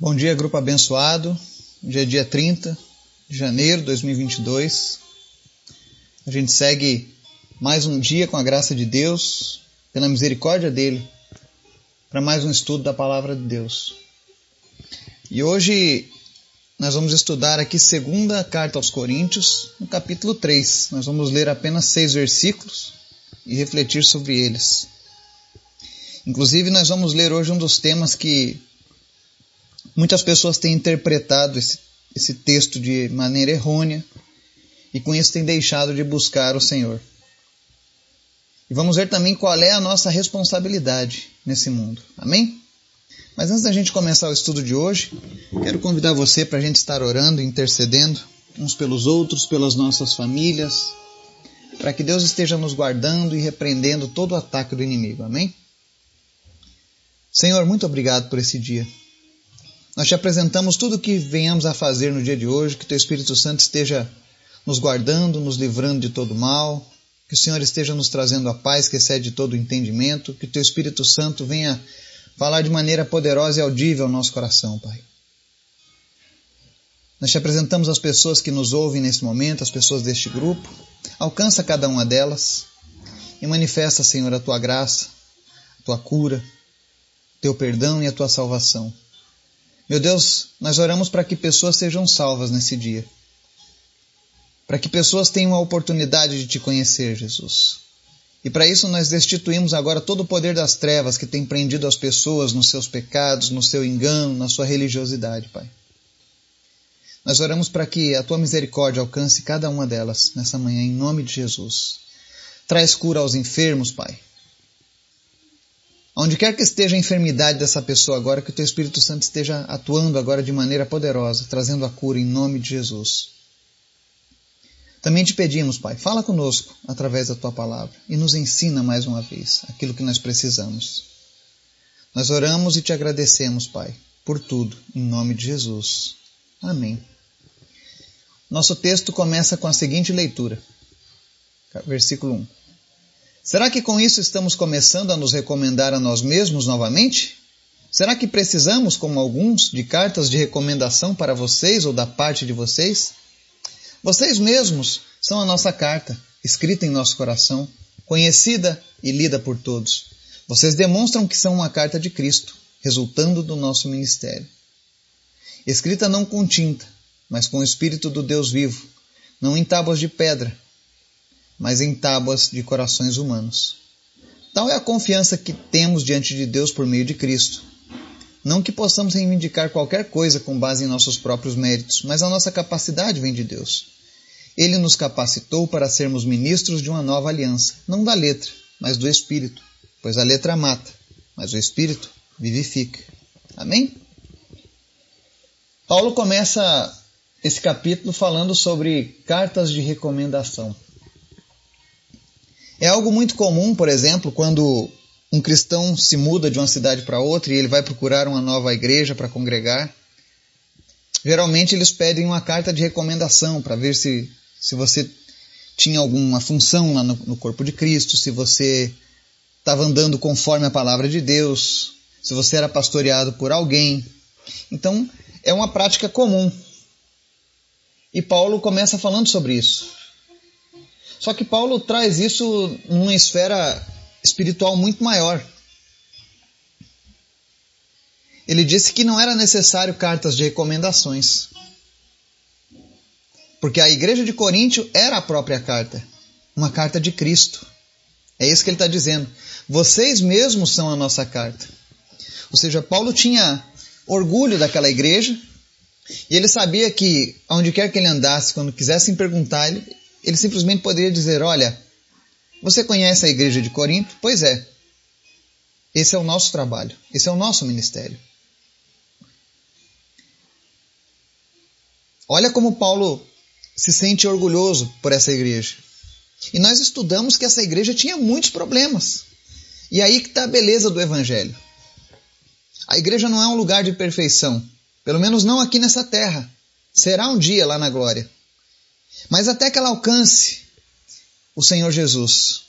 Bom dia, grupo abençoado. Hoje é dia 30 de janeiro de 2022. A gente segue mais um dia com a graça de Deus, pela misericórdia dele, para mais um estudo da palavra de Deus. E hoje nós vamos estudar aqui segunda carta aos Coríntios, no capítulo 3. Nós vamos ler apenas seis versículos e refletir sobre eles. Inclusive, nós vamos ler hoje um dos temas que Muitas pessoas têm interpretado esse, esse texto de maneira errônea e com isso têm deixado de buscar o Senhor. E vamos ver também qual é a nossa responsabilidade nesse mundo. Amém? Mas antes da gente começar o estudo de hoje, quero convidar você para a gente estar orando intercedendo uns pelos outros, pelas nossas famílias, para que Deus esteja nos guardando e repreendendo todo o ataque do inimigo. Amém? Senhor, muito obrigado por esse dia. Nós te apresentamos tudo o que venhamos a fazer no dia de hoje, que teu Espírito Santo esteja nos guardando, nos livrando de todo mal, que o Senhor esteja nos trazendo a paz que excede todo o entendimento, que teu Espírito Santo venha falar de maneira poderosa e audível ao nosso coração, Pai. Nós te apresentamos as pessoas que nos ouvem nesse momento, as pessoas deste grupo. Alcança cada uma delas e manifesta, Senhor, a tua graça, a tua cura, teu perdão e a tua salvação. Meu Deus, nós oramos para que pessoas sejam salvas nesse dia. Para que pessoas tenham a oportunidade de te conhecer, Jesus. E para isso nós destituímos agora todo o poder das trevas que tem prendido as pessoas nos seus pecados, no seu engano, na sua religiosidade, Pai. Nós oramos para que a tua misericórdia alcance cada uma delas nessa manhã, em nome de Jesus. Traz cura aos enfermos, Pai. Onde quer que esteja a enfermidade dessa pessoa agora, que o teu Espírito Santo esteja atuando agora de maneira poderosa, trazendo a cura em nome de Jesus. Também te pedimos, Pai, fala conosco através da tua palavra e nos ensina mais uma vez aquilo que nós precisamos. Nós oramos e te agradecemos, Pai, por tudo, em nome de Jesus. Amém. Nosso texto começa com a seguinte leitura, versículo 1. Será que com isso estamos começando a nos recomendar a nós mesmos novamente? Será que precisamos, como alguns, de cartas de recomendação para vocês ou da parte de vocês? Vocês mesmos são a nossa carta, escrita em nosso coração, conhecida e lida por todos. Vocês demonstram que são uma carta de Cristo, resultando do nosso ministério. Escrita não com tinta, mas com o Espírito do Deus vivo, não em tábuas de pedra, mas em tábuas de corações humanos. Tal é a confiança que temos diante de Deus por meio de Cristo. Não que possamos reivindicar qualquer coisa com base em nossos próprios méritos, mas a nossa capacidade vem de Deus. Ele nos capacitou para sermos ministros de uma nova aliança, não da letra, mas do Espírito, pois a letra mata, mas o Espírito vivifica. Amém? Paulo começa esse capítulo falando sobre cartas de recomendação. É algo muito comum, por exemplo, quando um cristão se muda de uma cidade para outra e ele vai procurar uma nova igreja para congregar. Geralmente eles pedem uma carta de recomendação para ver se, se você tinha alguma função lá no, no corpo de Cristo, se você estava andando conforme a palavra de Deus, se você era pastoreado por alguém. Então, é uma prática comum. E Paulo começa falando sobre isso. Só que Paulo traz isso numa esfera espiritual muito maior. Ele disse que não era necessário cartas de recomendações. Porque a igreja de Coríntio era a própria carta, uma carta de Cristo. É isso que ele está dizendo. Vocês mesmos são a nossa carta. Ou seja, Paulo tinha orgulho daquela igreja e ele sabia que, aonde quer que ele andasse, quando quisessem perguntar, ele, ele simplesmente poderia dizer: Olha, você conhece a igreja de Corinto? Pois é. Esse é o nosso trabalho, esse é o nosso ministério. Olha como Paulo se sente orgulhoso por essa igreja. E nós estudamos que essa igreja tinha muitos problemas. E aí que está a beleza do Evangelho. A igreja não é um lugar de perfeição, pelo menos não aqui nessa terra. Será um dia lá na glória. Mas até que ela alcance o Senhor Jesus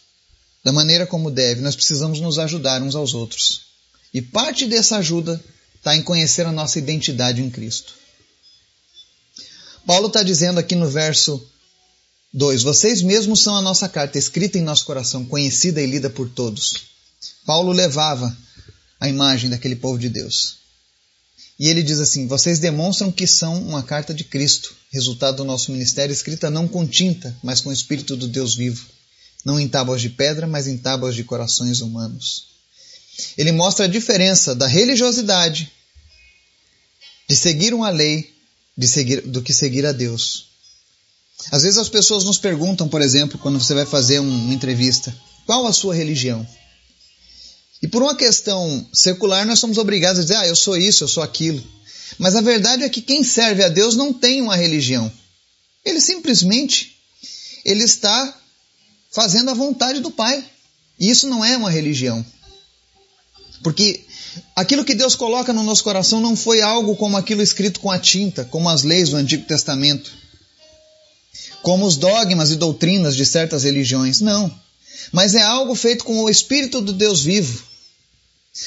da maneira como deve, nós precisamos nos ajudar uns aos outros. E parte dessa ajuda está em conhecer a nossa identidade em Cristo. Paulo está dizendo aqui no verso 2: Vocês mesmos são a nossa carta, escrita em nosso coração, conhecida e lida por todos. Paulo levava a imagem daquele povo de Deus. E ele diz assim: Vocês demonstram que são uma carta de Cristo, resultado do nosso ministério, escrita não com tinta, mas com o Espírito do Deus vivo, não em tábuas de pedra, mas em tábuas de corações humanos. Ele mostra a diferença da religiosidade, de seguir uma lei, de seguir, do que seguir a Deus. Às vezes as pessoas nos perguntam, por exemplo, quando você vai fazer uma entrevista, qual a sua religião? E por uma questão secular, nós somos obrigados a dizer, ah, eu sou isso, eu sou aquilo. Mas a verdade é que quem serve a Deus não tem uma religião. Ele simplesmente ele está fazendo a vontade do Pai. E isso não é uma religião. Porque aquilo que Deus coloca no nosso coração não foi algo como aquilo escrito com a tinta, como as leis do Antigo Testamento, como os dogmas e doutrinas de certas religiões. Não mas é algo feito com o Espírito do Deus vivo.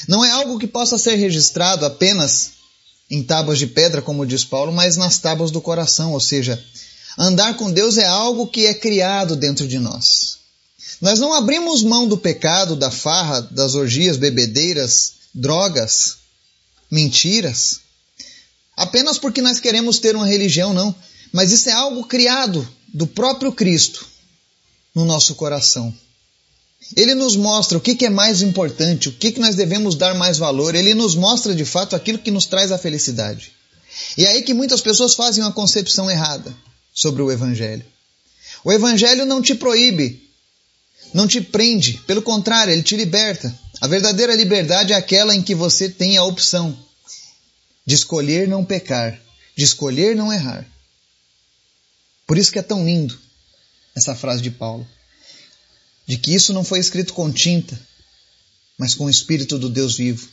Não é algo que possa ser registrado apenas em tábuas de pedra, como diz Paulo, mas nas tábuas do coração, ou seja, andar com Deus é algo que é criado dentro de nós. Nós não abrimos mão do pecado, da farra, das orgias, bebedeiras, drogas, mentiras, apenas porque nós queremos ter uma religião, não. Mas isso é algo criado do próprio Cristo no nosso coração. Ele nos mostra o que, é mais importante, o que, que nós devemos dar mais valor. Ele nos mostra de fato aquilo que nos traz a felicidade. E é aí que muitas pessoas fazem uma concepção errada sobre o Evangelho. O Evangelho não te proíbe, não te prende, pelo contrário, ele te liberta. A verdadeira liberdade é aquela em que você tem a opção de escolher não pecar, de escolher não errar. Por isso que é tão lindo essa frase de Paulo de que isso não foi escrito com tinta, mas com o Espírito do Deus vivo.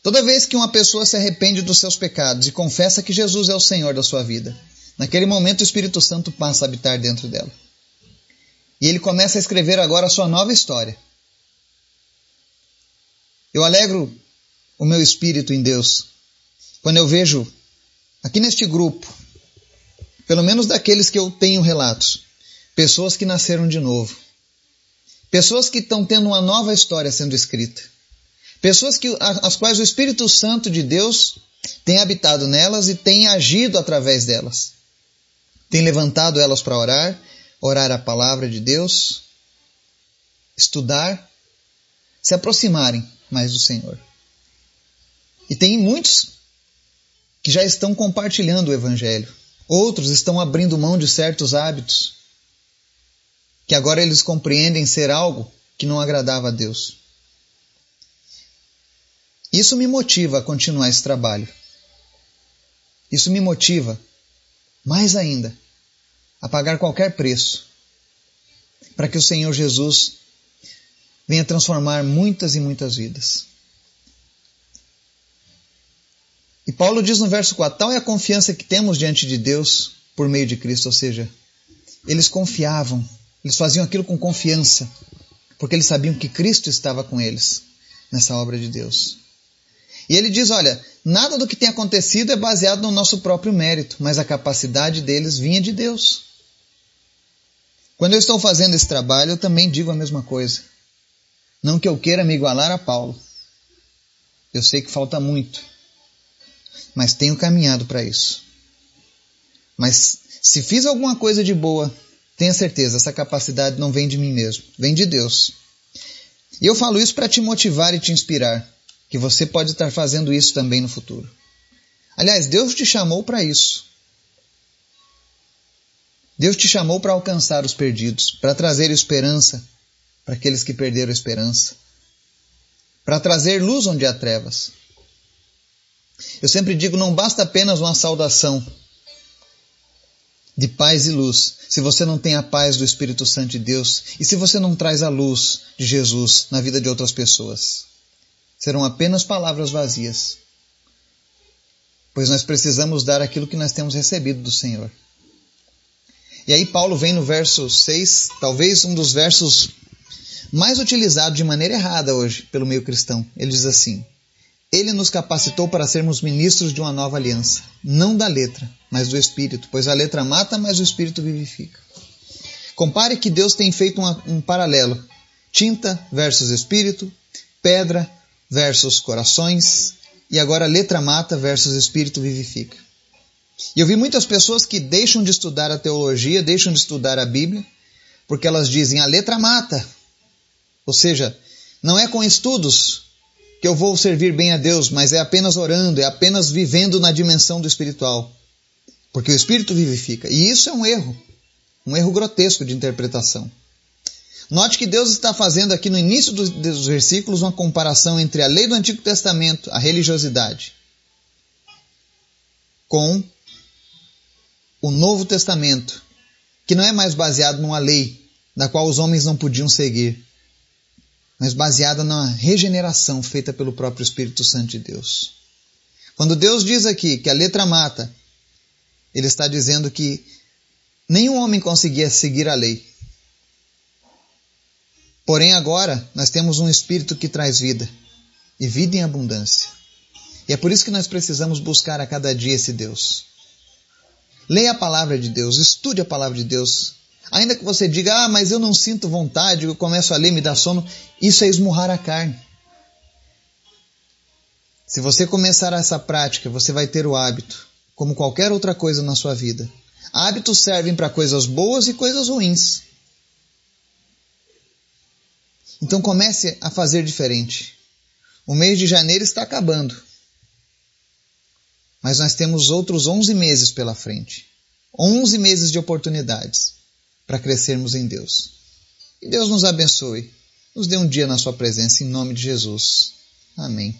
Toda vez que uma pessoa se arrepende dos seus pecados e confessa que Jesus é o Senhor da sua vida, naquele momento o Espírito Santo passa a habitar dentro dela. E ele começa a escrever agora a sua nova história. Eu alegro o meu espírito em Deus quando eu vejo aqui neste grupo, pelo menos daqueles que eu tenho relatos, pessoas que nasceram de novo Pessoas que estão tendo uma nova história sendo escrita. Pessoas que, as quais o Espírito Santo de Deus tem habitado nelas e tem agido através delas. Tem levantado elas para orar, orar a palavra de Deus, estudar, se aproximarem mais do Senhor. E tem muitos que já estão compartilhando o Evangelho. Outros estão abrindo mão de certos hábitos que agora eles compreendem ser algo que não agradava a Deus. Isso me motiva a continuar esse trabalho. Isso me motiva, mais ainda, a pagar qualquer preço para que o Senhor Jesus venha transformar muitas e muitas vidas. E Paulo diz no verso 4: tal é a confiança que temos diante de Deus por meio de Cristo, ou seja, eles confiavam eles faziam aquilo com confiança, porque eles sabiam que Cristo estava com eles nessa obra de Deus. E ele diz: olha, nada do que tem acontecido é baseado no nosso próprio mérito, mas a capacidade deles vinha de Deus. Quando eu estou fazendo esse trabalho, eu também digo a mesma coisa. Não que eu queira me igualar a Paulo. Eu sei que falta muito, mas tenho caminhado para isso. Mas se fiz alguma coisa de boa, Tenha certeza, essa capacidade não vem de mim mesmo, vem de Deus. E eu falo isso para te motivar e te inspirar, que você pode estar fazendo isso também no futuro. Aliás, Deus te chamou para isso. Deus te chamou para alcançar os perdidos, para trazer esperança para aqueles que perderam a esperança, para trazer luz onde há trevas. Eu sempre digo: não basta apenas uma saudação, de paz e luz, se você não tem a paz do Espírito Santo de Deus e se você não traz a luz de Jesus na vida de outras pessoas. Serão apenas palavras vazias. Pois nós precisamos dar aquilo que nós temos recebido do Senhor. E aí Paulo vem no verso 6, talvez um dos versos mais utilizados de maneira errada hoje pelo meio cristão. Ele diz assim: ele nos capacitou para sermos ministros de uma nova aliança, não da letra, mas do Espírito, pois a letra mata, mas o Espírito vivifica. Compare que Deus tem feito um paralelo: tinta versus Espírito, pedra versus corações, e agora letra mata versus Espírito vivifica. E eu vi muitas pessoas que deixam de estudar a teologia, deixam de estudar a Bíblia, porque elas dizem a letra mata. Ou seja, não é com estudos que eu vou servir bem a Deus, mas é apenas orando, é apenas vivendo na dimensão do espiritual. Porque o Espírito vivifica. E isso é um erro, um erro grotesco de interpretação. Note que Deus está fazendo aqui no início dos versículos uma comparação entre a lei do Antigo Testamento, a religiosidade, com o Novo Testamento, que não é mais baseado numa lei da qual os homens não podiam seguir, mas baseada na regeneração feita pelo próprio Espírito Santo de Deus. Quando Deus diz aqui que a letra mata, ele está dizendo que nenhum homem conseguia seguir a lei. Porém, agora nós temos um Espírito que traz vida, e vida em abundância. E é por isso que nós precisamos buscar a cada dia esse Deus. Leia a palavra de Deus, estude a palavra de Deus, Ainda que você diga, ah, mas eu não sinto vontade, eu começo a ler, me dá sono, isso é esmurrar a carne. Se você começar essa prática, você vai ter o hábito, como qualquer outra coisa na sua vida. Hábitos servem para coisas boas e coisas ruins. Então comece a fazer diferente. O mês de janeiro está acabando. Mas nós temos outros 11 meses pela frente. 11 meses de oportunidades para crescermos em Deus. E Deus nos abençoe. Nos dê um dia na Sua presença, em nome de Jesus. Amém.